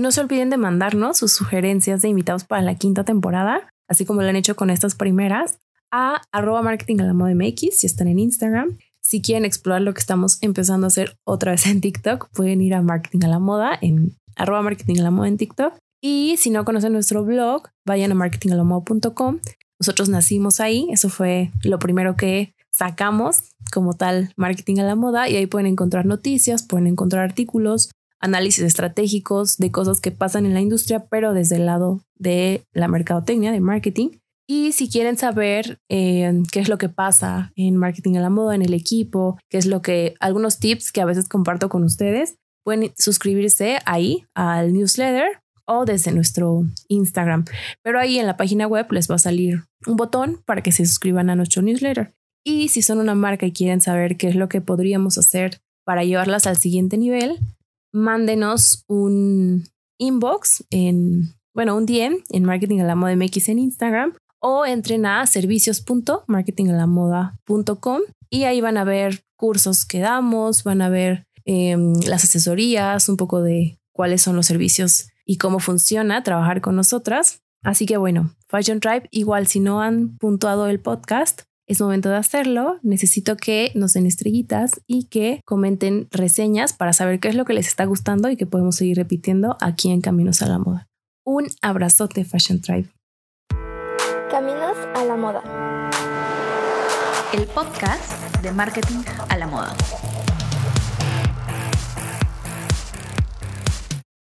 No se olviden de mandarnos sus sugerencias de invitados para la quinta temporada, así como lo han hecho con estas primeras, a arroba marketing a la moda MX si están en Instagram. Si quieren explorar lo que estamos empezando a hacer otra vez en TikTok, pueden ir a marketing a la moda en arroba marketing a la moda en TikTok. Y si no conocen nuestro blog, vayan a marketingalamoda.com. Nosotros nacimos ahí, eso fue lo primero que sacamos como tal marketing a la moda y ahí pueden encontrar noticias, pueden encontrar artículos, análisis estratégicos de cosas que pasan en la industria, pero desde el lado de la mercadotecnia, de marketing. Y si quieren saber eh, qué es lo que pasa en marketing a la moda, en el equipo, qué es lo que, algunos tips que a veces comparto con ustedes, pueden suscribirse ahí al newsletter o desde nuestro Instagram. Pero ahí en la página web les va a salir un botón para que se suscriban a nuestro newsletter. Y si son una marca y quieren saber qué es lo que podríamos hacer para llevarlas al siguiente nivel, mándenos un inbox en, bueno, un DM en Marketing la Moda MX en Instagram o entren a servicios.marketingalamoda.com y ahí van a ver cursos que damos, van a ver em, las asesorías, un poco de cuáles son los servicios y cómo funciona trabajar con nosotras. Así que bueno, Fashion Tribe, igual si no han puntuado el podcast, es momento de hacerlo. Necesito que nos den estrellitas y que comenten reseñas para saber qué es lo que les está gustando y que podemos seguir repitiendo aquí en Caminos a la Moda. Un abrazote, Fashion Tribe. Caminos a la moda. El podcast de marketing a la moda.